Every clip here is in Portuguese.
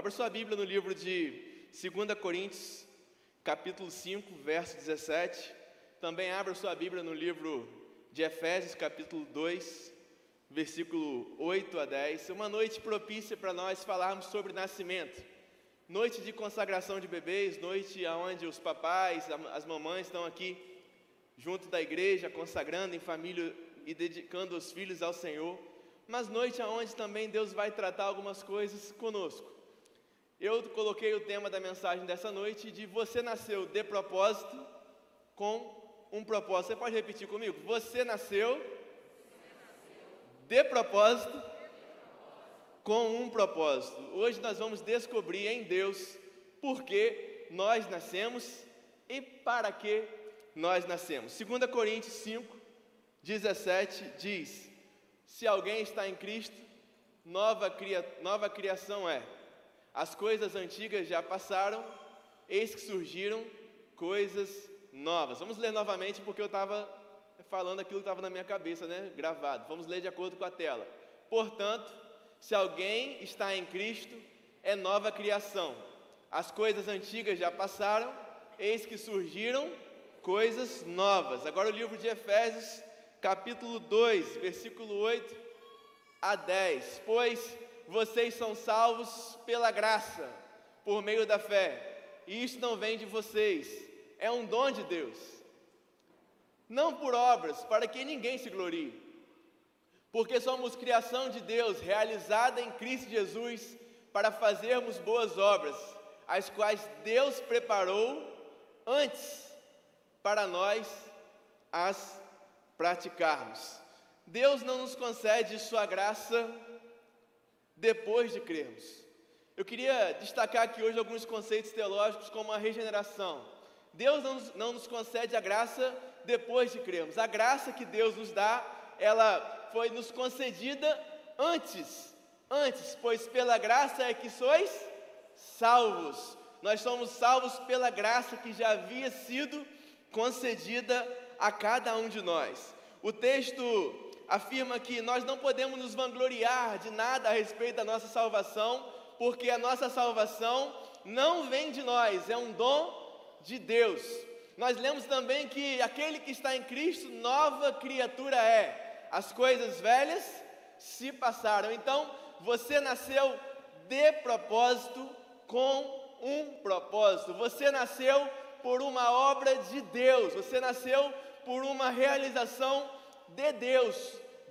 Abra sua Bíblia no livro de 2 Coríntios, capítulo 5, verso 17. Também abra sua Bíblia no livro de Efésios, capítulo 2, versículo 8 a 10. Uma noite propícia para nós falarmos sobre nascimento. Noite de consagração de bebês, noite onde os papais, as mamães estão aqui junto da igreja, consagrando em família e dedicando os filhos ao Senhor. Mas noite onde também Deus vai tratar algumas coisas conosco. Eu coloquei o tema da mensagem dessa noite de você nasceu de propósito com um propósito. Você pode repetir comigo? Você nasceu de propósito com um propósito. Hoje nós vamos descobrir em Deus por que nós nascemos e para que nós nascemos. 2 Coríntios 5, 17 diz: Se alguém está em Cristo, nova, cria, nova criação é. As coisas antigas já passaram, eis que surgiram coisas novas. Vamos ler novamente porque eu estava falando aquilo que estava na minha cabeça, né? Gravado. Vamos ler de acordo com a tela. Portanto, se alguém está em Cristo, é nova criação. As coisas antigas já passaram, eis que surgiram coisas novas. Agora o livro de Efésios, capítulo 2, versículo 8 a 10. Pois vocês são salvos pela graça, por meio da fé. E isto não vem de vocês, é um dom de Deus. Não por obras, para que ninguém se glorie. Porque somos criação de Deus, realizada em Cristo Jesus, para fazermos boas obras, as quais Deus preparou antes para nós as praticarmos. Deus não nos concede Sua graça depois de crermos. Eu queria destacar aqui hoje alguns conceitos teológicos, como a regeneração. Deus não nos, não nos concede a graça depois de crermos. A graça que Deus nos dá, ela foi nos concedida antes, antes, pois pela graça é que sois salvos. Nós somos salvos pela graça que já havia sido concedida a cada um de nós. O texto afirma que nós não podemos nos vangloriar de nada a respeito da nossa salvação, porque a nossa salvação não vem de nós, é um dom de Deus. Nós lemos também que aquele que está em Cristo, nova criatura é. As coisas velhas se passaram. Então, você nasceu de propósito com um propósito. Você nasceu por uma obra de Deus. Você nasceu por uma realização de Deus,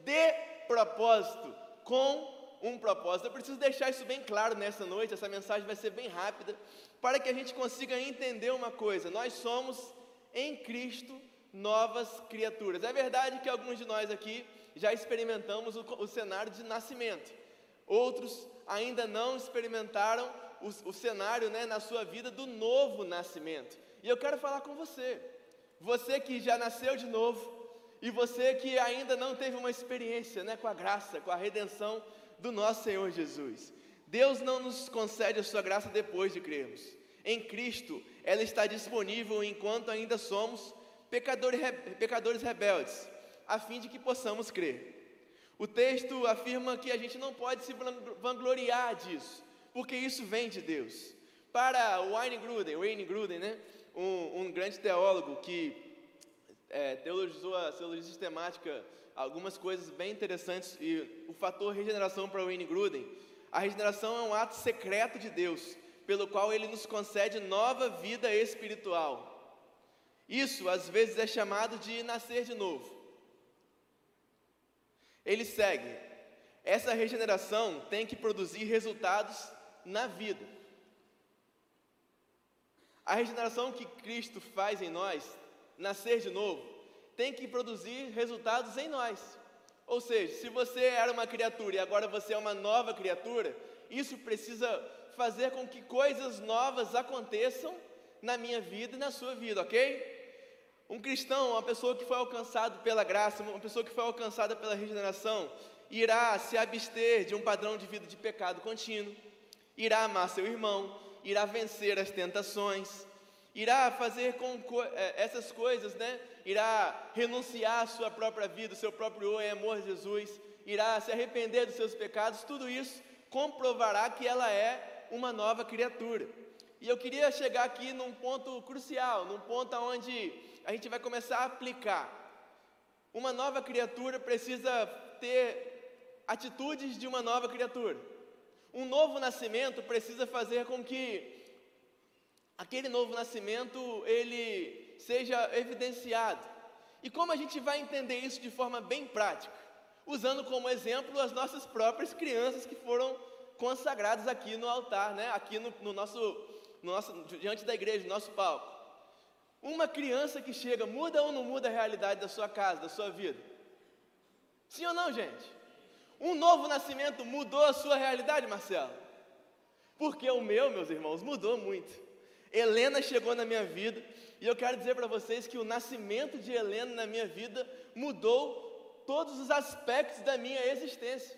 de propósito, com um propósito. Eu preciso deixar isso bem claro nessa noite, essa mensagem vai ser bem rápida, para que a gente consiga entender uma coisa: nós somos em Cristo novas criaturas. É verdade que alguns de nós aqui já experimentamos o, o cenário de nascimento, outros ainda não experimentaram o, o cenário né, na sua vida do novo nascimento. E eu quero falar com você, você que já nasceu de novo, e você que ainda não teve uma experiência né, com a graça, com a redenção do nosso Senhor Jesus. Deus não nos concede a sua graça depois de crermos. Em Cristo, ela está disponível enquanto ainda somos pecadores, pecadores rebeldes, a fim de que possamos crer. O texto afirma que a gente não pode se vangloriar disso, porque isso vem de Deus. Para Wayne Gruden, Wayne Gruden, né, um, um grande teólogo que é, teologizou a teologia sistemática algumas coisas bem interessantes e o fator regeneração para Wayne Gruden. A regeneração é um ato secreto de Deus, pelo qual ele nos concede nova vida espiritual. Isso às vezes é chamado de nascer de novo. Ele segue: essa regeneração tem que produzir resultados na vida. A regeneração que Cristo faz em nós nascer de novo, tem que produzir resultados em nós. Ou seja, se você era uma criatura e agora você é uma nova criatura, isso precisa fazer com que coisas novas aconteçam na minha vida e na sua vida, ok? Um cristão, uma pessoa que foi alcançado pela graça, uma pessoa que foi alcançada pela regeneração, irá se abster de um padrão de vida de pecado contínuo, irá amar seu irmão, irá vencer as tentações, irá fazer com é, essas coisas, né? Irá renunciar à sua própria vida, seu próprio amor a Jesus, irá se arrepender dos seus pecados, tudo isso comprovará que ela é uma nova criatura. E eu queria chegar aqui num ponto crucial, num ponto onde a gente vai começar a aplicar. Uma nova criatura precisa ter atitudes de uma nova criatura. Um novo nascimento precisa fazer com que aquele novo nascimento ele seja evidenciado. E como a gente vai entender isso de forma bem prática? Usando como exemplo as nossas próprias crianças que foram consagradas aqui no altar, né? aqui no, no nosso, no nosso, diante da igreja, no nosso palco. Uma criança que chega, muda ou não muda a realidade da sua casa, da sua vida? Sim ou não, gente? Um novo nascimento mudou a sua realidade, Marcelo? Porque o meu, meus irmãos, mudou muito. Helena chegou na minha vida e eu quero dizer para vocês que o nascimento de Helena na minha vida mudou todos os aspectos da minha existência.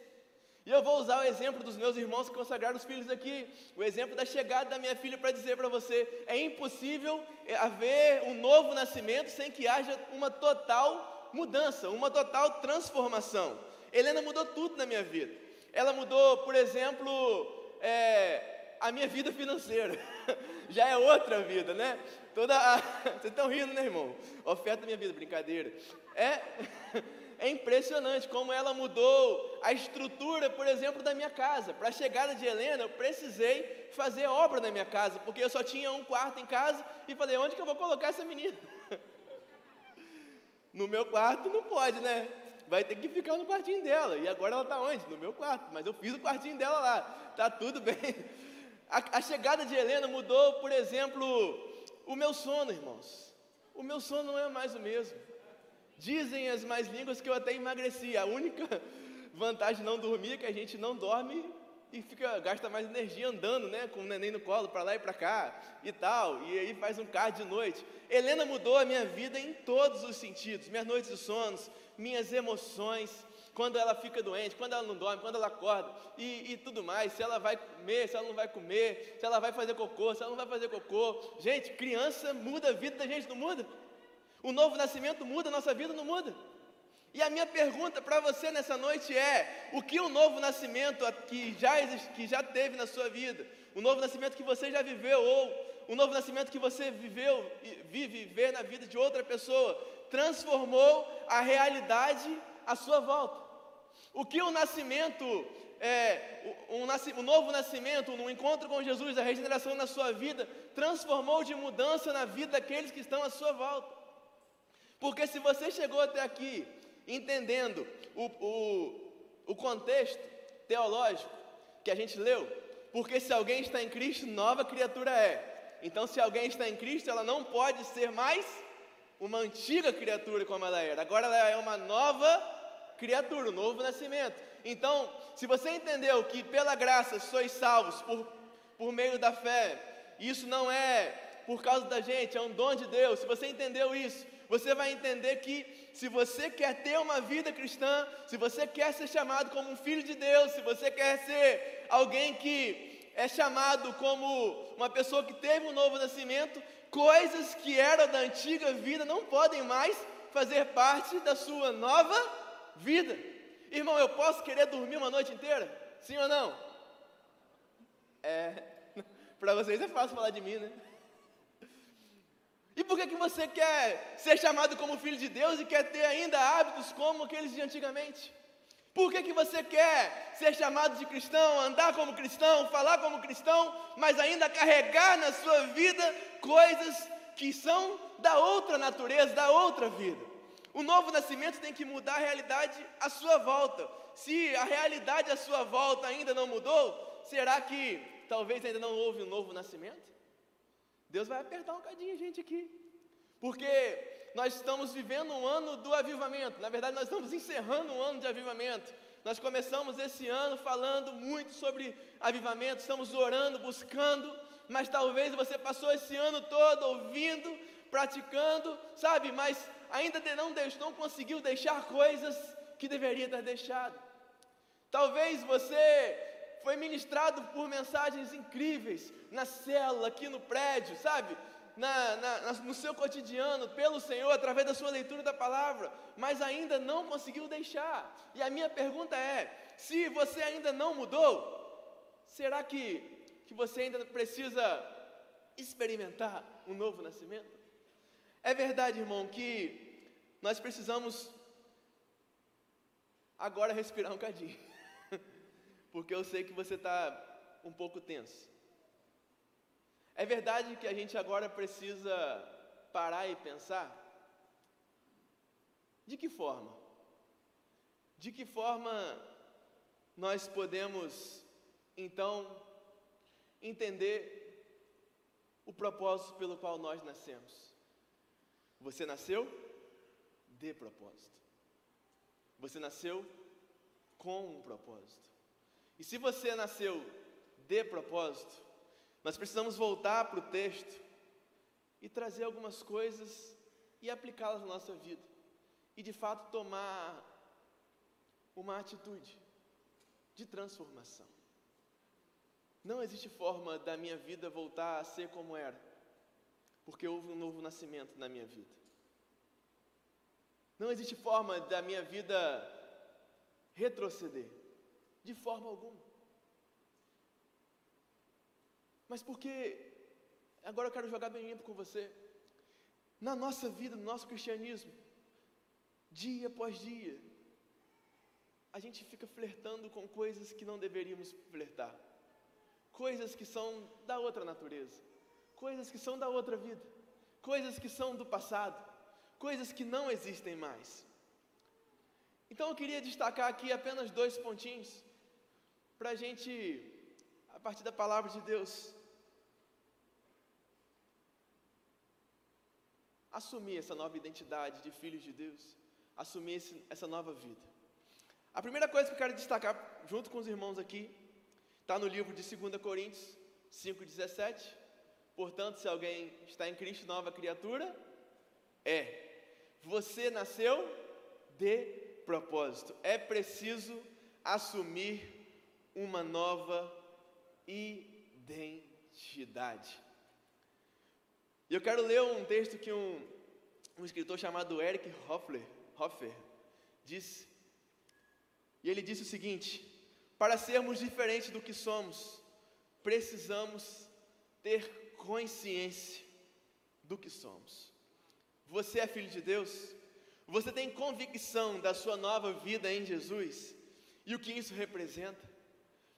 E eu vou usar o exemplo dos meus irmãos que consagraram os filhos aqui, o exemplo da chegada da minha filha para dizer para você: é impossível haver um novo nascimento sem que haja uma total mudança, uma total transformação. Helena mudou tudo na minha vida. Ela mudou, por exemplo, é, a minha vida financeira. Já é outra vida, né? Toda a... Vocês estão rindo, né, irmão? Oferta minha vida, brincadeira. É, é impressionante como ela mudou a estrutura, por exemplo, da minha casa. Para a chegada de Helena, eu precisei fazer obra na minha casa, porque eu só tinha um quarto em casa e falei: onde que eu vou colocar essa menina? No meu quarto não pode, né? vai ter que ficar no quartinho dela. E agora ela está onde? No meu quarto. Mas eu fiz o quartinho dela lá. Tá tudo bem. A, a, chegada de Helena mudou, por exemplo, o meu sono, irmãos. O meu sono não é mais o mesmo. Dizem as mais línguas que eu até emagreci. A única vantagem de não dormir é que a gente não dorme e fica, gasta mais energia andando, né, com o neném no colo, para lá e para cá e tal, e aí faz um carro de noite. Helena mudou a minha vida em todos os sentidos, minhas noites de sonos, minhas emoções, quando ela fica doente, quando ela não dorme, quando ela acorda e, e, tudo mais, se ela vai comer, se ela não vai comer, se ela vai fazer cocô, se ela não vai fazer cocô. Gente, criança muda a vida da gente, não muda? O novo nascimento muda, a nossa vida não muda. E a minha pergunta para você nessa noite é: o que o novo nascimento que já, existe, que já teve na sua vida, o novo nascimento que você já viveu, ou o novo nascimento que você viveu, vive, vê na vida de outra pessoa, transformou a realidade à sua volta. O que o nascimento, é, um, novo nascimento, um encontro com Jesus, a regeneração na sua vida, transformou de mudança na vida daqueles que estão à sua volta. Porque se você chegou até aqui entendendo o, o, o contexto teológico que a gente leu, porque se alguém está em Cristo, nova criatura é. Então, se alguém está em Cristo, ela não pode ser mais uma antiga criatura como ela era, agora ela é uma nova criatura, um novo nascimento. Então, se você entendeu que pela graça sois salvos por, por meio da fé, isso não é por causa da gente, é um dom de Deus. Se você entendeu isso, você vai entender que se você quer ter uma vida cristã, se você quer ser chamado como um filho de Deus, se você quer ser alguém que é chamado como uma pessoa que teve um novo nascimento, coisas que eram da antiga vida não podem mais fazer parte da sua nova vida. Irmão, eu posso querer dormir uma noite inteira? Sim ou não? É, para vocês é fácil falar de mim, né? E por que, que você quer ser chamado como filho de Deus e quer ter ainda hábitos como aqueles de antigamente? Por que, que você quer ser chamado de cristão, andar como cristão, falar como cristão, mas ainda carregar na sua vida coisas que são da outra natureza, da outra vida? O novo nascimento tem que mudar a realidade à sua volta. Se a realidade à sua volta ainda não mudou, será que talvez ainda não houve um novo nascimento? Deus vai apertar um bocadinho a gente aqui. Porque nós estamos vivendo um ano do avivamento. Na verdade, nós estamos encerrando um ano de avivamento. Nós começamos esse ano falando muito sobre avivamento, estamos orando, buscando, mas talvez você passou esse ano todo ouvindo, praticando, sabe, mas ainda não, não conseguiu deixar coisas que deveria ter deixado. Talvez você foi ministrado por mensagens incríveis na célula, aqui no prédio, sabe? na, na, no seu cotidiano pelo Senhor através da sua leitura da palavra, mas ainda não conseguiu deixar. E a minha pergunta é: se você ainda não mudou, será que, que você ainda precisa experimentar um novo nascimento? É verdade, irmão, que nós precisamos agora respirar um cadinho, porque eu sei que você está um pouco tenso. É verdade que a gente agora precisa parar e pensar? De que forma? De que forma nós podemos, então, entender o propósito pelo qual nós nascemos? Você nasceu de propósito. Você nasceu com um propósito. E se você nasceu de propósito, nós precisamos voltar para o texto e trazer algumas coisas e aplicá-las na nossa vida. E de fato tomar uma atitude de transformação. Não existe forma da minha vida voltar a ser como era, porque houve um novo nascimento na minha vida. Não existe forma da minha vida retroceder, de forma alguma. Mas porque, agora eu quero jogar bem limpo com você, na nossa vida, no nosso cristianismo, dia após dia, a gente fica flertando com coisas que não deveríamos flertar, coisas que são da outra natureza, coisas que são da outra vida, coisas que são do passado, coisas que não existem mais. Então eu queria destacar aqui apenas dois pontinhos, para a gente, a partir da palavra de Deus, assumir essa nova identidade de filhos de Deus, assumir esse, essa nova vida. A primeira coisa que eu quero destacar junto com os irmãos aqui, está no livro de 2 Coríntios 5,17. Portanto, se alguém está em Cristo, nova criatura, é você nasceu de propósito. É preciso assumir uma nova identidade. E eu quero ler um texto que um, um escritor chamado Eric Hoffer, Hoffer disse. E ele disse o seguinte: para sermos diferentes do que somos, precisamos ter consciência do que somos. Você é filho de Deus? Você tem convicção da sua nova vida em Jesus e o que isso representa?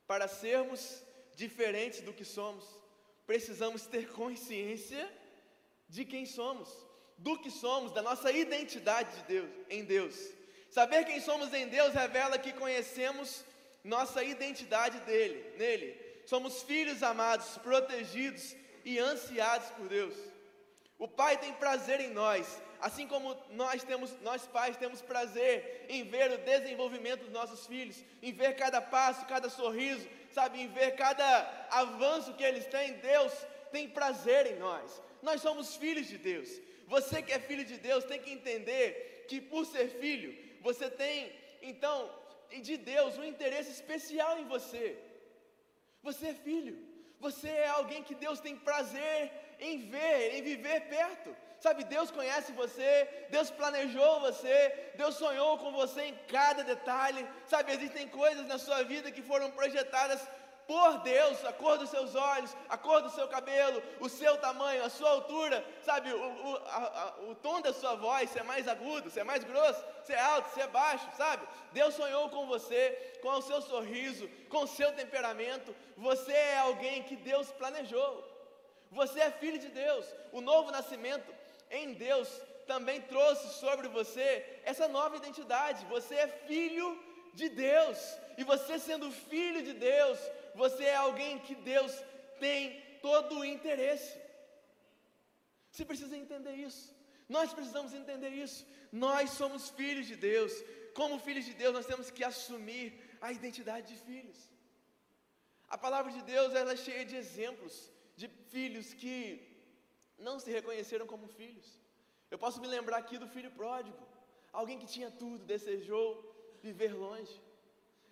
Para sermos diferentes do que somos, precisamos ter consciência de quem somos, do que somos, da nossa identidade de Deus, em Deus. Saber quem somos em Deus revela que conhecemos nossa identidade dele, nele. Somos filhos amados, protegidos e ansiados por Deus. O Pai tem prazer em nós, assim como nós temos, nós pais temos prazer em ver o desenvolvimento dos nossos filhos, em ver cada passo, cada sorriso, sabe, em ver cada avanço que eles têm. Deus tem prazer em nós. Nós somos filhos de Deus. Você que é filho de Deus tem que entender que por ser filho, você tem então de Deus um interesse especial em você. Você é filho. Você é alguém que Deus tem prazer em ver, em viver perto. Sabe, Deus conhece você, Deus planejou você, Deus sonhou com você em cada detalhe. Sabe, existem coisas na sua vida que foram projetadas por Deus, a cor dos seus olhos, a cor do seu cabelo, o seu tamanho, a sua altura, sabe, o, o, a, a, o tom da sua voz, se é mais agudo, se é mais grosso, se é alto, se é baixo, sabe? Deus sonhou com você, com o seu sorriso, com o seu temperamento. Você é alguém que Deus planejou. Você é filho de Deus. O novo nascimento em Deus também trouxe sobre você essa nova identidade. Você é filho de Deus. E você, sendo filho de Deus, você é alguém que Deus tem todo o interesse. Você precisa entender isso. Nós precisamos entender isso. Nós somos filhos de Deus. Como filhos de Deus, nós temos que assumir a identidade de filhos. A palavra de Deus ela é cheia de exemplos de filhos que não se reconheceram como filhos. Eu posso me lembrar aqui do filho pródigo, alguém que tinha tudo, desejou viver longe.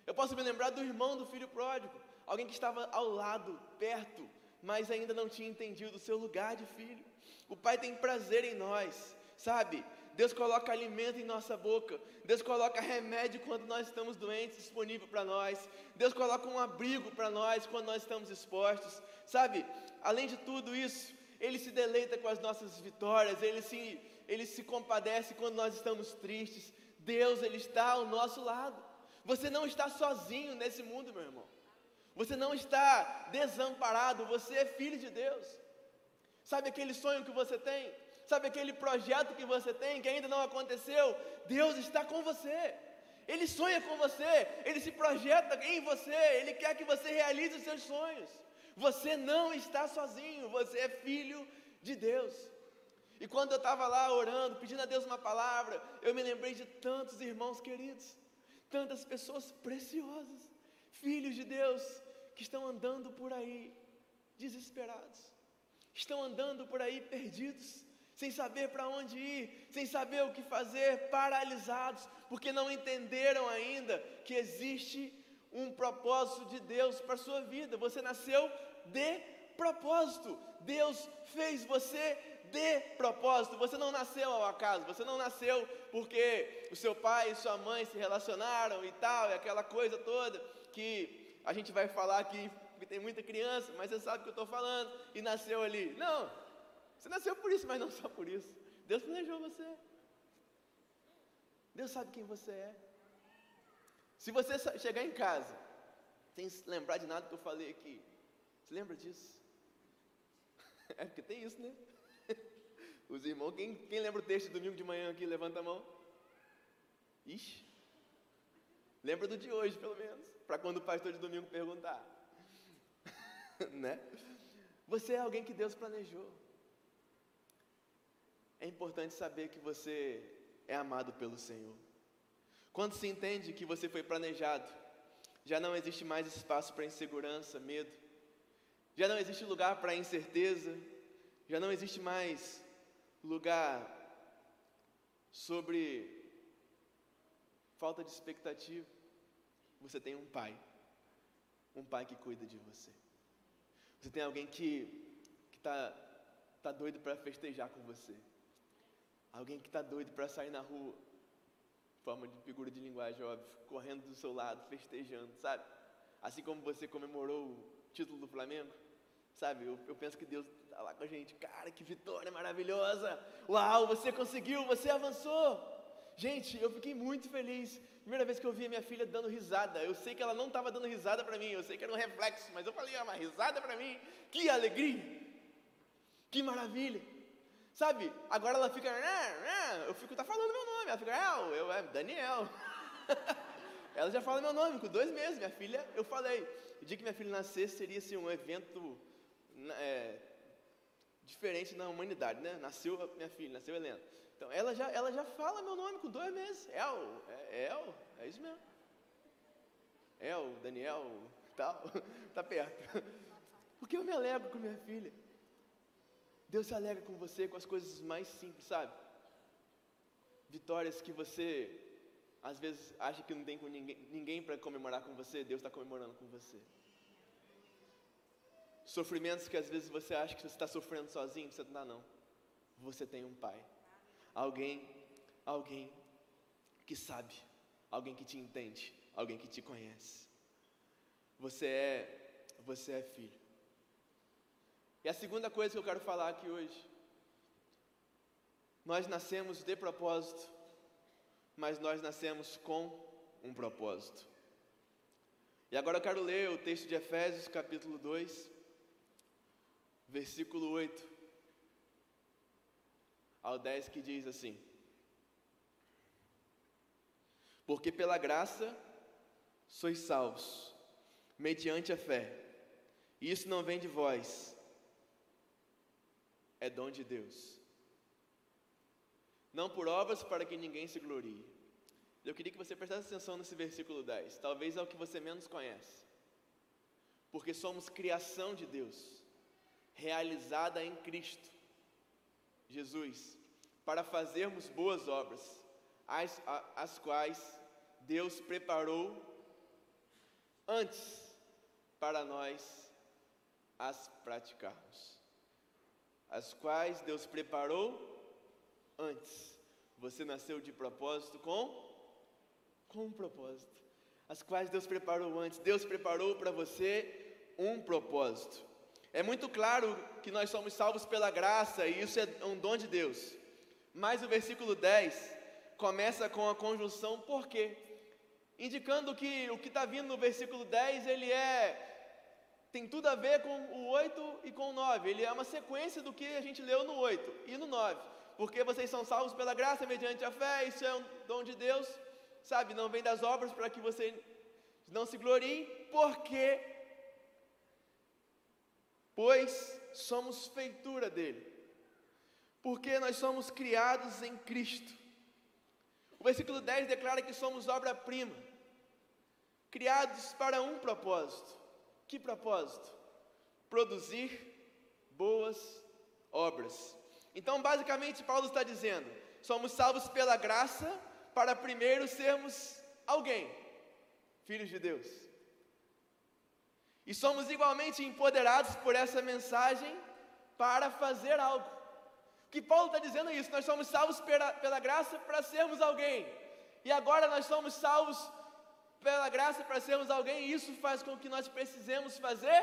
Eu posso me lembrar do irmão do filho pródigo, alguém que estava ao lado, perto, mas ainda não tinha entendido o seu lugar de filho. O Pai tem prazer em nós, sabe? Deus coloca alimento em nossa boca. Deus coloca remédio quando nós estamos doentes disponível para nós. Deus coloca um abrigo para nós quando nós estamos expostos. Sabe? Além de tudo isso, ele se deleita com as nossas vitórias, ele se ele se compadece quando nós estamos tristes. Deus, ele está ao nosso lado. Você não está sozinho nesse mundo, meu irmão. Você não está desamparado, você é filho de Deus. Sabe aquele sonho que você tem? Sabe aquele projeto que você tem que ainda não aconteceu? Deus está com você. Ele sonha com você, ele se projeta em você, ele quer que você realize os seus sonhos. Você não está sozinho, você é filho de Deus. E quando eu estava lá orando, pedindo a Deus uma palavra, eu me lembrei de tantos irmãos queridos, tantas pessoas preciosas, filhos de Deus, que estão andando por aí desesperados, estão andando por aí perdidos, sem saber para onde ir, sem saber o que fazer, paralisados, porque não entenderam ainda que existe um propósito de Deus para a sua vida. Você nasceu de propósito. Deus fez você de propósito. Você não nasceu ao acaso, você não nasceu porque o seu pai e sua mãe se relacionaram e tal, e aquela coisa toda que a gente vai falar aqui, porque tem muita criança, mas você sabe o que eu estou falando, e nasceu ali. Não, você nasceu por isso, mas não só por isso. Deus planejou você. Deus sabe quem você é. Se você chegar em casa, sem lembrar de nada que eu falei aqui, você lembra disso? É porque tem isso, né? Os irmãos, quem, quem lembra o texto de domingo de manhã aqui? Levanta a mão. Ixi. Lembra do de hoje, pelo menos. Para quando o pastor de domingo perguntar. né? Você é alguém que Deus planejou. É importante saber que você é amado pelo Senhor. Quando se entende que você foi planejado, já não existe mais espaço para insegurança, medo. Já não existe lugar para incerteza. Já não existe mais lugar sobre falta de expectativa. Você tem um pai, um pai que cuida de você. Você tem alguém que está tá doido para festejar com você. Alguém que está doido para sair na rua, forma de figura de linguagem, óbvio, correndo do seu lado, festejando, sabe? Assim como você comemorou o título do Flamengo, sabe? Eu, eu penso que Deus está lá com a gente, cara, que vitória maravilhosa! Uau, você conseguiu, você avançou! Gente, eu fiquei muito feliz. Primeira vez que eu vi a minha filha dando risada. Eu sei que ela não estava dando risada para mim, eu sei que era um reflexo, mas eu falei, ah, uma risada para mim. Que alegria! Que maravilha! Sabe? Agora ela fica, eu fico, tá falando meu nome. Ela fica, eu, eu é Daniel. ela já fala meu nome com dois meses. Minha filha, eu falei. O dia que minha filha nascesse seria assim, um evento é, diferente na humanidade, né? Nasceu minha filha, nasceu Helena. Então ela já, ela já fala meu nome com dois meses. El, é El, é isso mesmo. El, Daniel, tal, tá perto. Porque eu me alegro com minha filha. Deus se alegra com você com as coisas mais simples, sabe? Vitórias que você às vezes acha que não tem com ninguém, ninguém para comemorar com você, Deus está comemorando com você. Sofrimentos que às vezes você acha que você está sofrendo sozinho, você não está não. Você tem um pai. Alguém, alguém que sabe, alguém que te entende, alguém que te conhece. Você é, você é filho. E a segunda coisa que eu quero falar aqui hoje, nós nascemos de propósito, mas nós nascemos com um propósito. E agora eu quero ler o texto de Efésios, capítulo 2, versículo 8 ao 10, que diz assim: Porque pela graça sois salvos, mediante a fé, e isso não vem de vós, é dom de Deus. Não por obras para que ninguém se glorie. Eu queria que você prestasse atenção nesse versículo 10. Talvez é o que você menos conhece. Porque somos criação de Deus, realizada em Cristo, Jesus, para fazermos boas obras, as, as quais Deus preparou antes para nós as praticarmos as quais Deus preparou antes. Você nasceu de propósito com com um propósito, as quais Deus preparou antes. Deus preparou para você um propósito. É muito claro que nós somos salvos pela graça e isso é um dom de Deus. Mas o versículo 10 começa com a conjunção por quê? Indicando que o que está vindo no versículo 10 ele é tem tudo a ver com o 8 e com o 9. Ele é uma sequência do que a gente leu no 8 e no 9. Porque vocês são salvos pela graça mediante a fé, isso é um dom de Deus, sabe? Não vem das obras para que você não se glorie, porque pois somos feitura dele. Porque nós somos criados em Cristo. O versículo 10 declara que somos obra-prima, criados para um propósito. Que propósito? Produzir boas obras. Então, basicamente, Paulo está dizendo: somos salvos pela graça para primeiro sermos alguém, filhos de Deus. E somos igualmente empoderados por essa mensagem para fazer algo. Que Paulo está dizendo isso: nós somos salvos pela, pela graça para sermos alguém. E agora nós somos salvos pela graça para sermos alguém, e isso faz com que nós precisemos fazer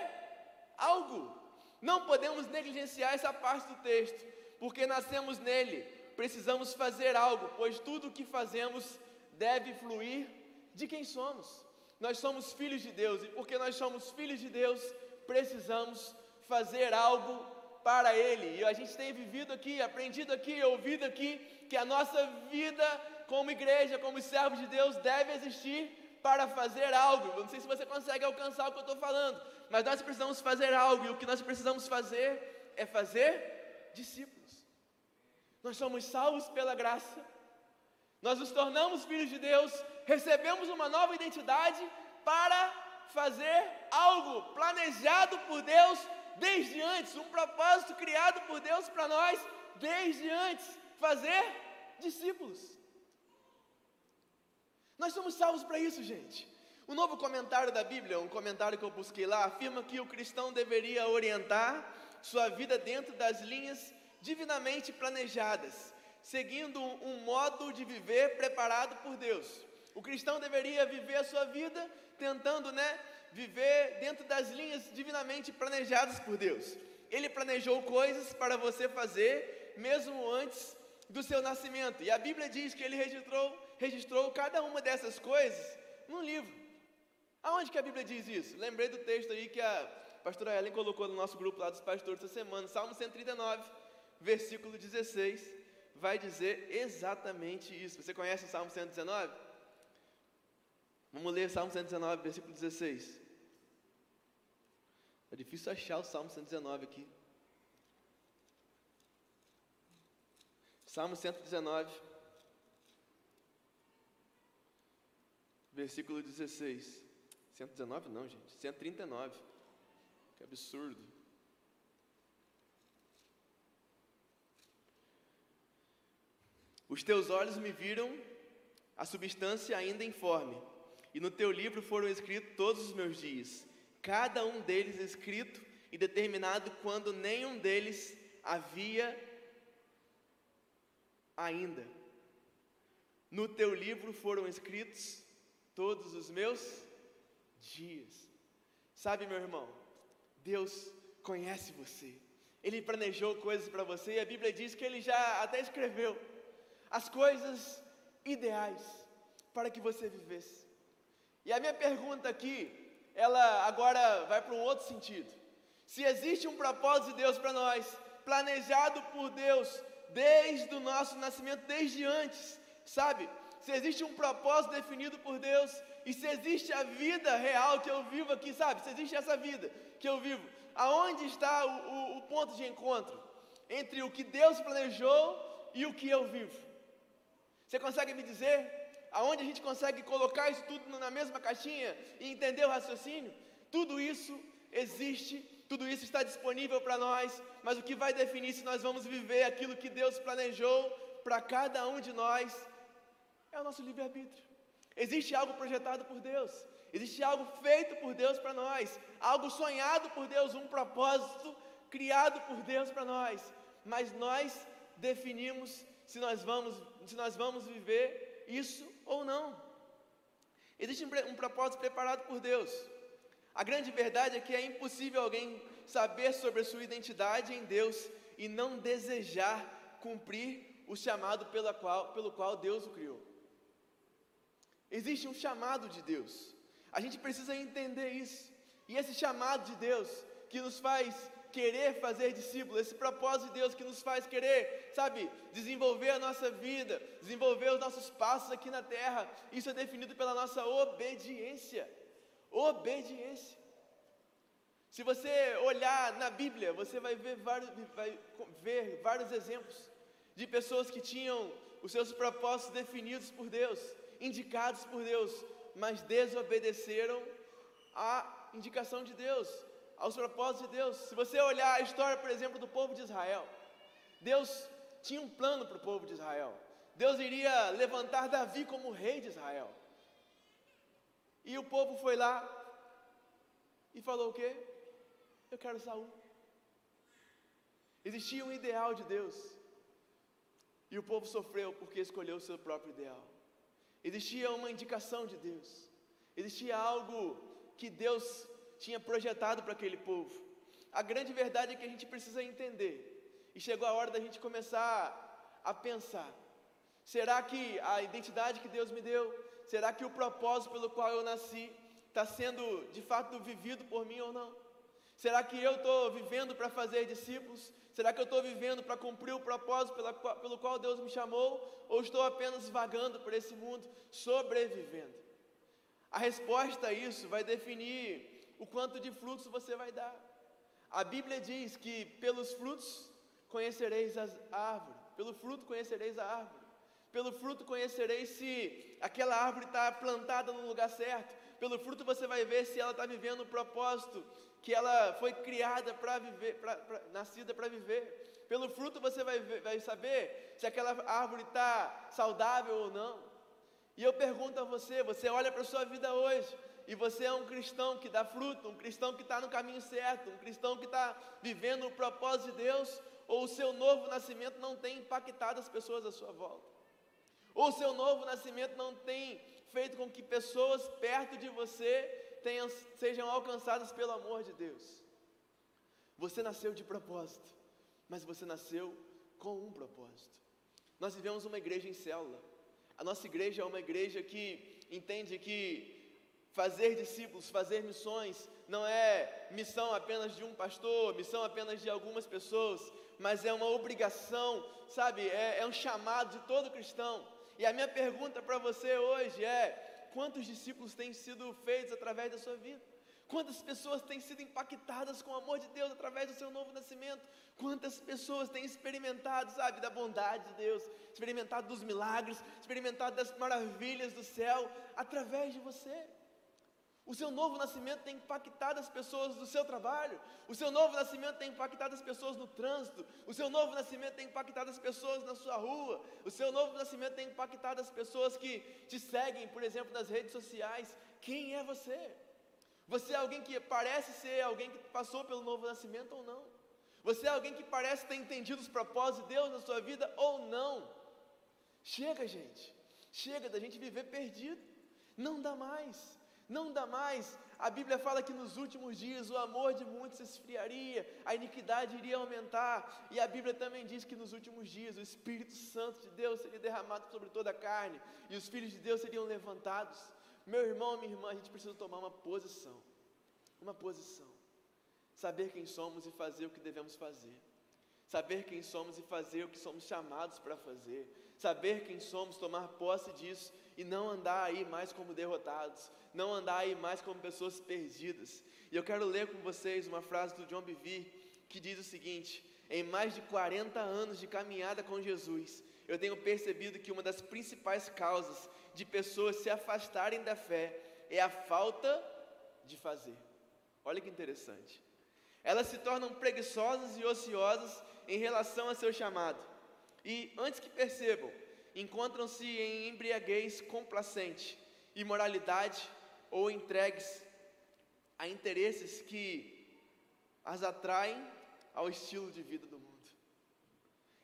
algo. Não podemos negligenciar essa parte do texto, porque nascemos nele, precisamos fazer algo, pois tudo o que fazemos deve fluir de quem somos. Nós somos filhos de Deus, e porque nós somos filhos de Deus, precisamos fazer algo para Ele. E a gente tem vivido aqui, aprendido aqui, ouvido aqui, que a nossa vida como igreja, como servos de Deus, deve existir para fazer algo. Eu não sei se você consegue alcançar o que eu estou falando, mas nós precisamos fazer algo, e o que nós precisamos fazer é fazer discípulos. Nós somos salvos pela graça, nós nos tornamos filhos de Deus, recebemos uma nova identidade para fazer algo planejado por Deus desde antes, um propósito criado por Deus para nós desde antes fazer discípulos. Nós somos salvos para isso, gente. O novo comentário da Bíblia, um comentário que eu busquei lá, afirma que o cristão deveria orientar sua vida dentro das linhas divinamente planejadas, seguindo um modo de viver preparado por Deus. O cristão deveria viver a sua vida tentando, né, viver dentro das linhas divinamente planejadas por Deus. Ele planejou coisas para você fazer mesmo antes do seu nascimento. E a Bíblia diz que ele registrou registrou cada uma dessas coisas num livro. Aonde que a Bíblia diz isso? Lembrei do texto aí que a pastora Ellen colocou no nosso grupo lá dos pastores essa semana, Salmo 139, versículo 16, vai dizer exatamente isso. Você conhece o Salmo 119? Vamos ler Salmo 119, versículo 16. É difícil achar o Salmo 119 aqui. Salmo 119, versículo 16. 119 não, gente, 139. Que absurdo. Os teus olhos me viram a substância ainda informe, e no teu livro foram escritos todos os meus dias, cada um deles escrito e determinado quando nenhum deles havia ainda. No teu livro foram escritos todos os meus dias. Sabe, meu irmão, Deus conhece você. Ele planejou coisas para você e a Bíblia diz que ele já até escreveu as coisas ideais para que você vivesse. E a minha pergunta aqui, ela agora vai para um outro sentido. Se existe um propósito de Deus para nós, planejado por Deus desde o nosso nascimento, desde antes, sabe? se existe um propósito definido por Deus, e se existe a vida real que eu vivo aqui, sabe? Se existe essa vida que eu vivo, aonde está o, o, o ponto de encontro entre o que Deus planejou e o que eu vivo? Você consegue me dizer aonde a gente consegue colocar isso tudo na mesma caixinha e entender o raciocínio? Tudo isso existe, tudo isso está disponível para nós, mas o que vai definir se nós vamos viver aquilo que Deus planejou para cada um de nós é o nosso livre-arbítrio. Existe algo projetado por Deus, existe algo feito por Deus para nós, algo sonhado por Deus, um propósito criado por Deus para nós, mas nós definimos se nós vamos, se nós vamos viver isso ou não. Existe um propósito preparado por Deus. A grande verdade é que é impossível alguém saber sobre a sua identidade em Deus e não desejar cumprir o chamado pela qual, pelo qual Deus o criou. Existe um chamado de Deus. A gente precisa entender isso. E esse chamado de Deus que nos faz querer fazer discípulos, esse propósito de Deus que nos faz querer, sabe, desenvolver a nossa vida, desenvolver os nossos passos aqui na terra, isso é definido pela nossa obediência. Obediência. Se você olhar na Bíblia, você vai ver vários, vai ver vários exemplos de pessoas que tinham os seus propósitos definidos por Deus, indicados por Deus, mas desobedeceram à indicação de Deus, aos propósitos de Deus. Se você olhar a história, por exemplo, do povo de Israel, Deus tinha um plano para o povo de Israel. Deus iria levantar Davi como rei de Israel. E o povo foi lá e falou o quê? Eu quero Saul. Existia um ideal de Deus. E o povo sofreu porque escolheu o seu próprio ideal. Existia uma indicação de Deus. Existia algo que Deus tinha projetado para aquele povo. A grande verdade é que a gente precisa entender. E chegou a hora da gente começar a pensar: será que a identidade que Deus me deu, será que o propósito pelo qual eu nasci está sendo de fato vivido por mim ou não? Será que eu estou vivendo para fazer discípulos? Será que eu estou vivendo para cumprir o propósito pela, pelo qual Deus me chamou? Ou estou apenas vagando por esse mundo, sobrevivendo? A resposta a isso vai definir o quanto de frutos você vai dar. A Bíblia diz que pelos frutos conhecereis a árvore, pelo fruto conhecereis a árvore, pelo fruto conhecereis se aquela árvore está plantada no lugar certo, pelo fruto você vai ver se ela está vivendo o propósito que ela foi criada para viver, pra, pra, nascida para viver. Pelo fruto você vai, vai saber se aquela árvore está saudável ou não. E eu pergunto a você: você olha para a sua vida hoje, e você é um cristão que dá fruto, um cristão que está no caminho certo, um cristão que está vivendo o propósito de Deus, ou o seu novo nascimento não tem impactado as pessoas à sua volta, ou o seu novo nascimento não tem feito com que pessoas perto de você tenham, sejam alcançadas pelo amor de Deus. Você nasceu de propósito, mas você nasceu com um propósito. Nós vivemos uma igreja em célula. A nossa igreja é uma igreja que entende que Fazer discípulos, fazer missões, não é missão apenas de um pastor, missão apenas de algumas pessoas, mas é uma obrigação, sabe? É, é um chamado de todo cristão. E a minha pergunta para você hoje é: quantos discípulos têm sido feitos através da sua vida? Quantas pessoas têm sido impactadas com o amor de Deus através do seu novo nascimento? Quantas pessoas têm experimentado, sabe, da bondade de Deus, experimentado dos milagres, experimentado das maravilhas do céu através de você? O seu novo nascimento tem impactado as pessoas do seu trabalho. O seu novo nascimento tem impactado as pessoas no trânsito. O seu novo nascimento tem impactado as pessoas na sua rua. O seu novo nascimento tem impactado as pessoas que te seguem, por exemplo, nas redes sociais. Quem é você? Você é alguém que parece ser alguém que passou pelo novo nascimento ou não? Você é alguém que parece ter entendido os propósitos de Deus na sua vida ou não? Chega, gente. Chega da gente viver perdido. Não dá mais não dá mais. A Bíblia fala que nos últimos dias o amor de muitos esfriaria, a iniquidade iria aumentar, e a Bíblia também diz que nos últimos dias o Espírito Santo de Deus seria derramado sobre toda a carne, e os filhos de Deus seriam levantados. Meu irmão, minha irmã, a gente precisa tomar uma posição, uma posição, saber quem somos e fazer o que devemos fazer, saber quem somos e fazer o que somos chamados para fazer, saber quem somos, tomar posse disso e não andar aí mais como derrotados, não andar aí mais como pessoas perdidas. E eu quero ler com vocês uma frase do John Bevere que diz o seguinte: Em mais de 40 anos de caminhada com Jesus, eu tenho percebido que uma das principais causas de pessoas se afastarem da fé é a falta de fazer. Olha que interessante. Elas se tornam preguiçosas e ociosas em relação a seu chamado. E antes que percebam, encontram-se em embriaguez complacente, imoralidade ou entregues a interesses que as atraem ao estilo de vida do mundo.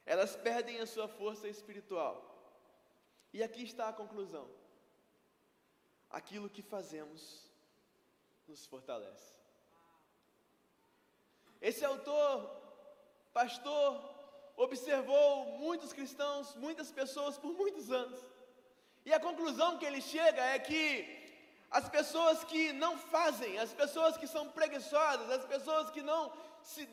elas perdem a sua força espiritual. E aqui está a conclusão: aquilo que fazemos nos fortalece. Esse autor, pastor, observou muitos cristãos, muitas pessoas por muitos anos. E a conclusão que ele chega é que as pessoas que não fazem, as pessoas que são preguiçosas, as pessoas que não se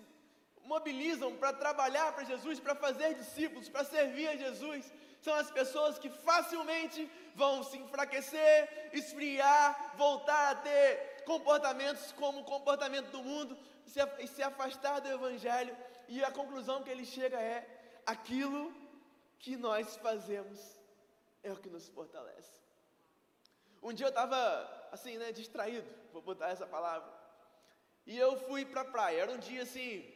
mobilizam para trabalhar para Jesus, para fazer discípulos, para servir a Jesus, são as pessoas que facilmente vão se enfraquecer, esfriar, voltar a ter comportamentos como o comportamento do mundo e se afastar do Evangelho. E a conclusão que ele chega é: aquilo que nós fazemos é o que nos fortalece. Um dia eu estava, assim, né, distraído, vou botar essa palavra, e eu fui para a praia. Era um dia assim,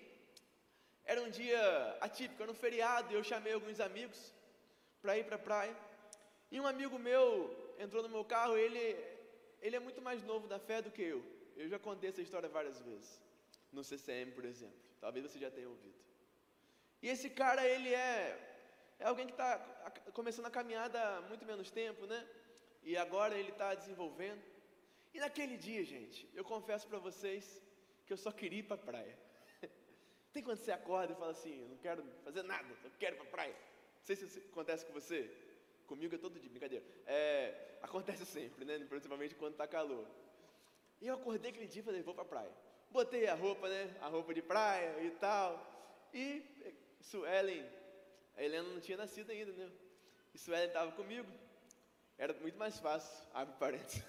era um dia atípico, era um feriado, e eu chamei alguns amigos para ir para a praia. E um amigo meu entrou no meu carro, ele, ele é muito mais novo da fé do que eu. Eu já contei essa história várias vezes, no CCM, por exemplo. Talvez você já tenha ouvido. E esse cara, ele é, é alguém que está começando a caminhada há muito menos tempo, né? e agora ele está desenvolvendo. E naquele dia, gente, eu confesso para vocês que eu só queria ir para a praia. Tem quando você acorda e fala assim: eu não quero fazer nada, eu quero ir para a praia. Não sei se acontece com você. Comigo é todo dia, brincadeira. É, acontece sempre, né? Principalmente quando está calor. E eu acordei aquele dia e falei: vou para a praia. Botei a roupa, né? A roupa de praia e tal. E Suelen, a Helena não tinha nascido ainda, né? E Suelen estava comigo. Era muito mais fácil, abre parênteses.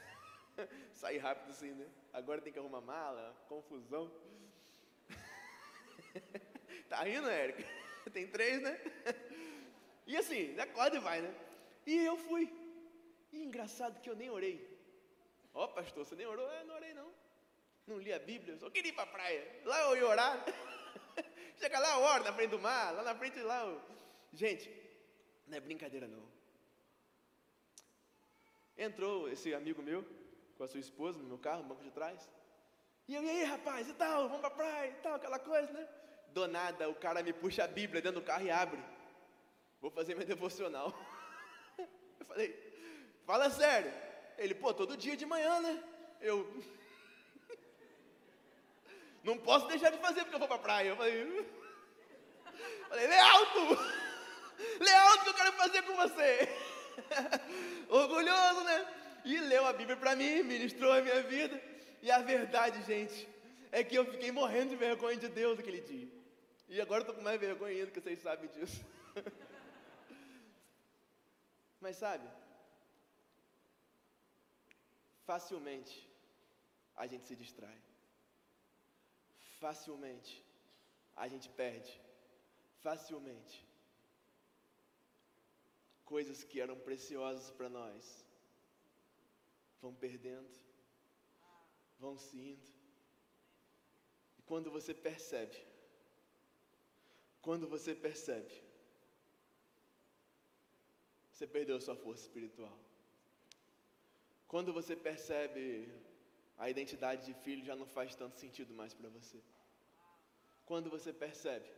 Sair rápido assim, né? Agora tem que arrumar mala, confusão. tá rindo, Érica? Tem três, né? E assim, acorda e vai, né? E eu fui. E engraçado que eu nem orei. Ó, oh, pastor, você nem orou? É, não orei não. Não li a Bíblia, eu só queria ir para a praia. Lá eu ia orar. Chega lá, ora na frente do mar, lá na frente lá. Eu... Gente, não é brincadeira não. Entrou esse amigo meu, com a sua esposa, no meu carro, no banco de trás. E eu, e aí, rapaz, e tal, vamos pra praia, e tal, aquela coisa, né? Do nada, o cara me puxa a Bíblia dentro do carro e abre. Vou fazer meu devocional. Eu falei, fala sério. Ele, pô, todo dia de manhã, né? Eu, não posso deixar de fazer porque eu vou pra praia. Eu falei, falei lê alto, lê alto que eu quero fazer com você. Orgulhoso, né? E leu a Bíblia para mim, ministrou a minha vida. E a verdade, gente, é que eu fiquei morrendo de vergonha de Deus aquele dia. E agora eu estou com mais vergonha ainda, que vocês sabem disso. Mas sabe, facilmente a gente se distrai. Facilmente a gente perde. Facilmente coisas que eram preciosas para nós vão perdendo, vão se indo. E quando você percebe, quando você percebe, você perdeu sua força espiritual. Quando você percebe a identidade de filho já não faz tanto sentido mais para você. Quando você percebe,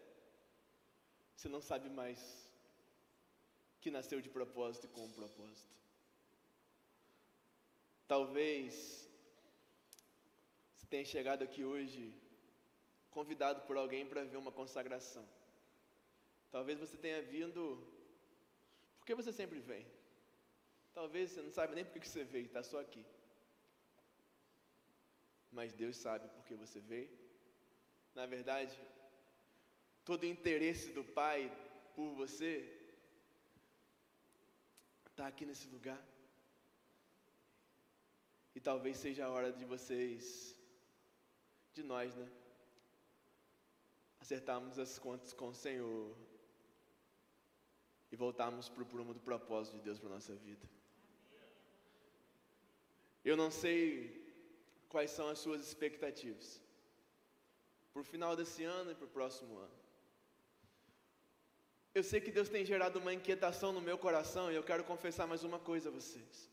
você não sabe mais que nasceu de propósito e com um propósito. Talvez você tenha chegado aqui hoje convidado por alguém para ver uma consagração. Talvez você tenha vindo porque você sempre vem. Talvez você não saiba nem porque que você veio, está só aqui. Mas Deus sabe porque você veio. Na verdade, todo o interesse do Pai por você está aqui nesse lugar. E talvez seja a hora de vocês, de nós, né? Acertarmos as contas com o Senhor e voltarmos para o prumo do propósito de Deus para a nossa vida. Eu não sei quais são as suas expectativas para o final desse ano e para o próximo ano. Eu sei que Deus tem gerado uma inquietação no meu coração e eu quero confessar mais uma coisa a vocês.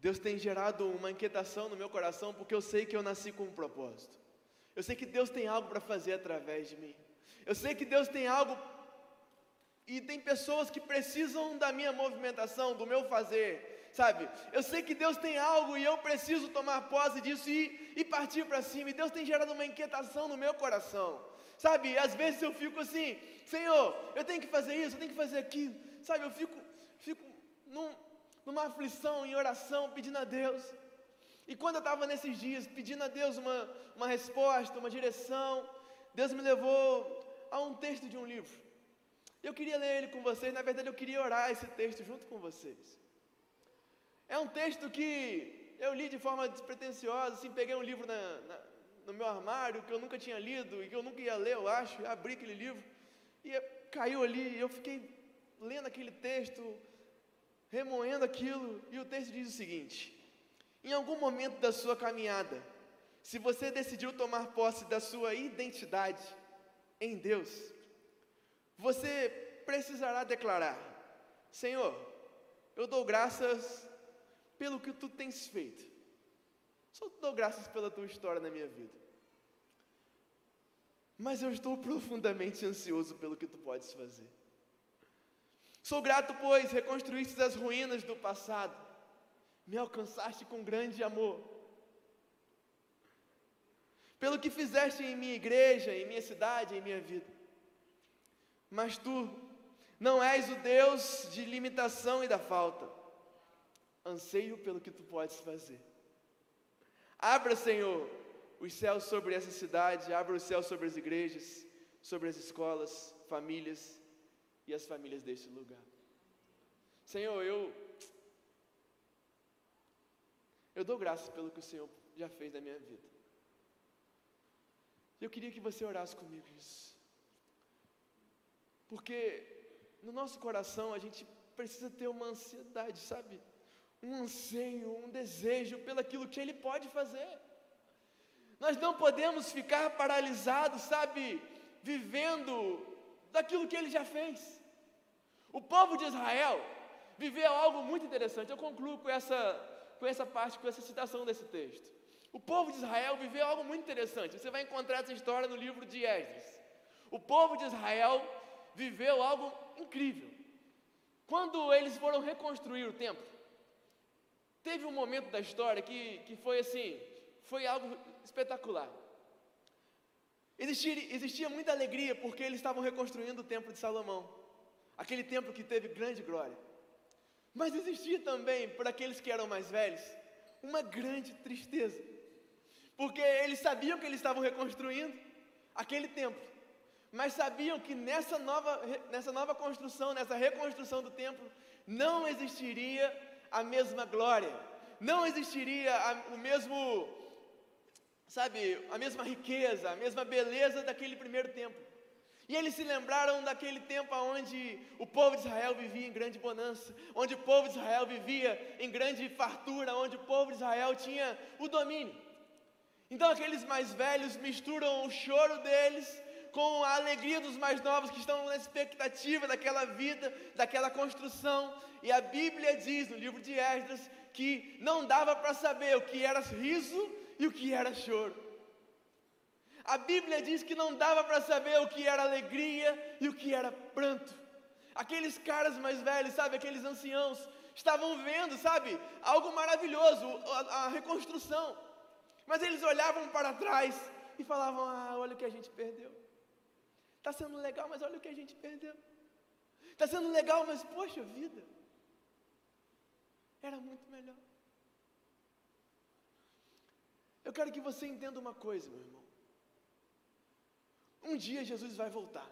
Deus tem gerado uma inquietação no meu coração porque eu sei que eu nasci com um propósito. Eu sei que Deus tem algo para fazer através de mim. Eu sei que Deus tem algo e tem pessoas que precisam da minha movimentação, do meu fazer, sabe? Eu sei que Deus tem algo e eu preciso tomar posse disso e, e partir para cima. E Deus tem gerado uma inquietação no meu coração, sabe? Às vezes eu fico assim, Senhor, eu tenho que fazer isso, eu tenho que fazer aquilo, sabe? Eu fico, fico num, numa aflição, em oração, pedindo a Deus. E quando eu estava nesses dias pedindo a Deus uma, uma resposta, uma direção, Deus me levou a um texto de um livro. Eu queria ler ele com vocês, na verdade eu queria orar esse texto junto com vocês. É um texto que eu li de forma despretensiosa, assim, peguei um livro na, na, no meu armário que eu nunca tinha lido e que eu nunca ia ler, eu acho, abri aquele livro e caiu ali, e eu fiquei lendo aquele texto, remoendo aquilo, e o texto diz o seguinte: Em algum momento da sua caminhada, se você decidiu tomar posse da sua identidade em Deus, você precisará declarar: Senhor, eu dou graças pelo que tu tens feito. Só dou graças pela tua história na minha vida. Mas eu estou profundamente ansioso pelo que tu podes fazer. Sou grato, pois reconstruíste as ruínas do passado, me alcançaste com grande amor. Pelo que fizeste em minha igreja, em minha cidade, em minha vida. Mas tu não és o Deus de limitação e da falta. Anseio pelo que tu podes fazer. Abra, Senhor, os céus sobre essa cidade, abra os céus sobre as igrejas, sobre as escolas, famílias e as famílias deste lugar. Senhor, eu eu dou graças pelo que o Senhor já fez na minha vida. Eu queria que você orasse comigo isso. Porque no nosso coração a gente precisa ter uma ansiedade, sabe? Um anseio, um desejo pelaquilo que Ele pode fazer. Nós não podemos ficar paralisados, sabe? Vivendo daquilo que Ele já fez. O povo de Israel viveu algo muito interessante. Eu concluo com essa, com essa parte, com essa citação desse texto. O povo de Israel viveu algo muito interessante. Você vai encontrar essa história no livro de Esdras. O povo de Israel viveu algo incrível. Quando eles foram reconstruir o templo, teve um momento da história que, que foi assim, foi algo espetacular. Existia, existia muita alegria porque eles estavam reconstruindo o templo de Salomão, aquele templo que teve grande glória. Mas existia também, para aqueles que eram mais velhos, uma grande tristeza, porque eles sabiam que eles estavam reconstruindo aquele templo, mas sabiam que nessa nova, nessa nova construção, nessa reconstrução do templo, não existiria a mesma glória, não existiria a, o mesmo, sabe, a mesma riqueza, a mesma beleza daquele primeiro templo. E eles se lembraram daquele tempo onde o povo de Israel vivia em grande bonança, onde o povo de Israel vivia em grande fartura, onde o povo de Israel tinha o domínio. Então aqueles mais velhos misturam o choro deles com a alegria dos mais novos que estão na expectativa daquela vida, daquela construção. E a Bíblia diz no livro de Esdras que não dava para saber o que era riso e o que era choro. A Bíblia diz que não dava para saber o que era alegria e o que era pranto. Aqueles caras mais velhos, sabe, aqueles anciãos, estavam vendo, sabe, algo maravilhoso, a, a reconstrução. Mas eles olhavam para trás e falavam: Ah, olha o que a gente perdeu. Está sendo legal, mas olha o que a gente perdeu. Está sendo legal, mas poxa vida, era muito melhor. Eu quero que você entenda uma coisa, meu irmão. Um dia Jesus vai voltar.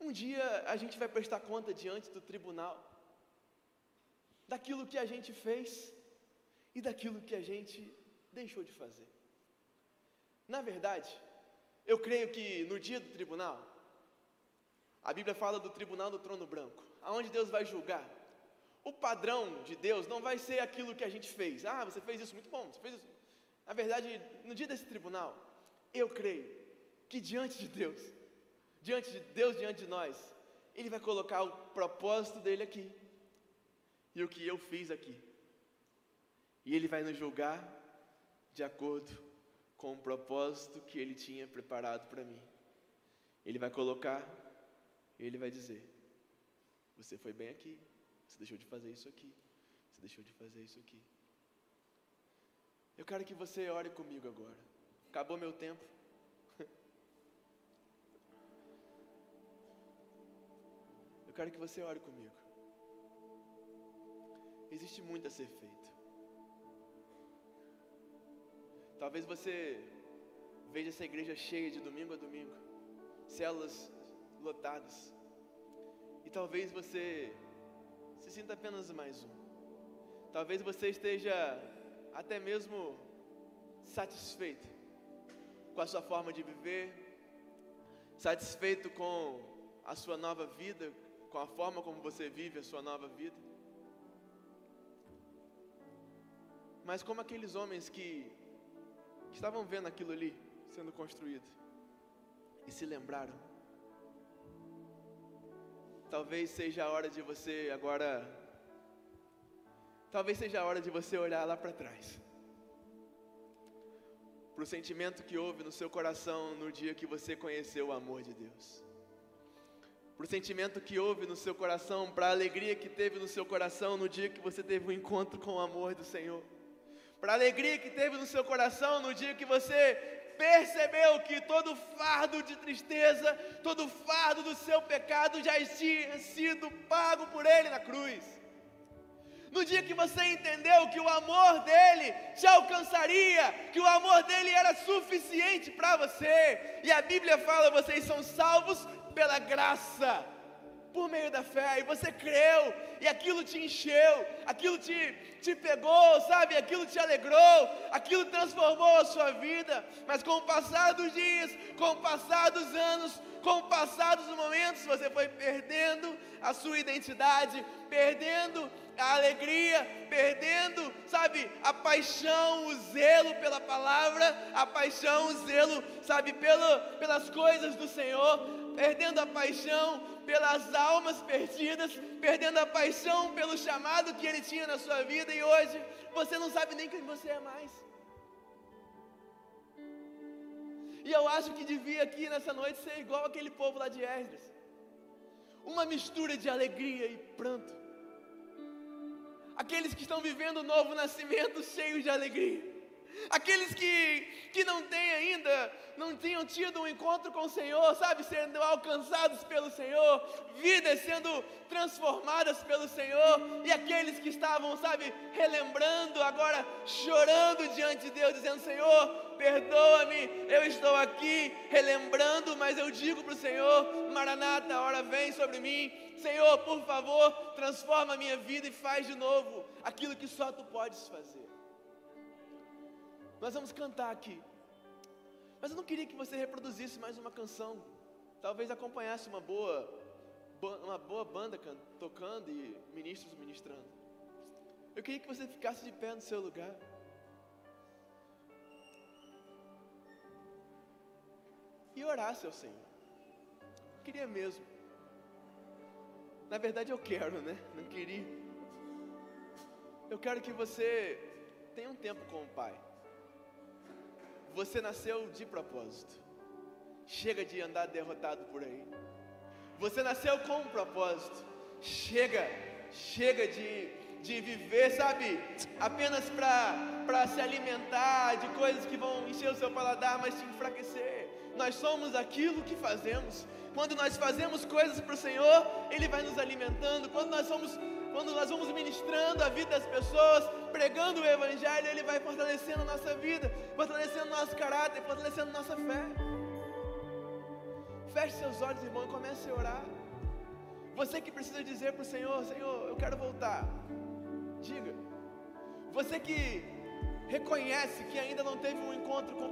Um dia a gente vai prestar conta diante do tribunal daquilo que a gente fez e daquilo que a gente deixou de fazer. Na verdade, eu creio que no dia do tribunal, a Bíblia fala do tribunal do trono branco, aonde Deus vai julgar. O padrão de Deus não vai ser aquilo que a gente fez. Ah, você fez isso muito bom, você fez isso. Na verdade, no dia desse tribunal, eu creio que diante de Deus, diante de Deus, diante de nós, Ele vai colocar o propósito dele aqui e o que eu fiz aqui. E Ele vai nos julgar de acordo com o propósito que Ele tinha preparado para mim. Ele vai colocar, ele vai dizer: Você foi bem aqui, você deixou de fazer isso aqui, você deixou de fazer isso aqui. Eu quero que você ore comigo agora. Acabou meu tempo. Eu quero que você ore comigo. Existe muito a ser feito. Talvez você veja essa igreja cheia de domingo a domingo, células lotadas, e talvez você se sinta apenas mais um. Talvez você esteja até mesmo satisfeito com a sua forma de viver, satisfeito com a sua nova vida, com a forma como você vive a sua nova vida. Mas como aqueles homens que estavam vendo aquilo ali sendo construído e se lembraram. Talvez seja a hora de você agora Talvez seja a hora de você olhar lá para trás. Para o sentimento que houve no seu coração no dia que você conheceu o amor de Deus. Para o sentimento que houve no seu coração, para a alegria que teve no seu coração no dia que você teve um encontro com o amor do Senhor. Para a alegria que teve no seu coração no dia que você percebeu que todo fardo de tristeza, todo fardo do seu pecado já tinha sido pago por Ele na cruz. No dia que você entendeu que o amor dele te alcançaria, que o amor dele era suficiente para você, e a Bíblia fala: vocês são salvos pela graça, por meio da fé, e você creu, e aquilo te encheu, aquilo te, te pegou, sabe? Aquilo te alegrou, aquilo transformou a sua vida, mas com o passar dos dias, com o passar dos anos, com o passar dos momentos, você foi perdendo a sua identidade, perdendo a alegria, perdendo, sabe, a paixão, o zelo pela palavra, a paixão, o zelo, sabe, pelo, pelas coisas do Senhor, perdendo a paixão pelas almas perdidas, perdendo a paixão pelo chamado que Ele tinha na sua vida e hoje você não sabe nem quem você é mais. E eu acho que devia aqui nessa noite ser igual aquele povo lá de Esdras. Uma mistura de alegria e pranto aqueles que estão vivendo o novo nascimento cheios de alegria, aqueles que, que não têm ainda, não tinham tido um encontro com o Senhor, sabe, sendo alcançados pelo Senhor, vidas sendo transformadas pelo Senhor, e aqueles que estavam, sabe, relembrando, agora chorando diante de Deus, dizendo: Senhor, perdoa-me, eu estou aqui relembrando, mas eu digo para o Senhor: Maranata, a hora vem sobre mim, Senhor, por favor, transforma a minha vida e faz de novo aquilo que só tu podes fazer. Nós vamos cantar aqui. Mas eu não queria que você reproduzisse mais uma canção. Talvez acompanhasse uma boa, uma boa banda tocando e ministros ministrando. Eu queria que você ficasse de pé no seu lugar. E orasse ao Senhor. Eu queria mesmo. Na verdade eu quero, né? Não queria. Eu quero que você tenha um tempo com o Pai. Você nasceu de propósito. Chega de andar derrotado por aí. Você nasceu com um propósito. Chega, chega de, de viver, sabe, apenas para se alimentar de coisas que vão encher o seu paladar, mas te enfraquecer. Nós somos aquilo que fazemos. Quando nós fazemos coisas para o Senhor, Ele vai nos alimentando. Quando nós somos, quando nós vamos ministrando a vida das pessoas, pregando o Evangelho, Ele vai fortalecendo a nossa vida, fortalecendo nosso caráter, fortalecendo nossa fé. Feche seus olhos, irmão, e comece a orar. Você que precisa dizer para o Senhor: Senhor, eu quero voltar. Diga. Você que reconhece que ainda não teve um encontro com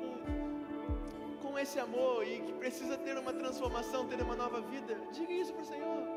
com esse amor e que precisa ter uma transformação, ter uma nova vida, diga isso para o Senhor.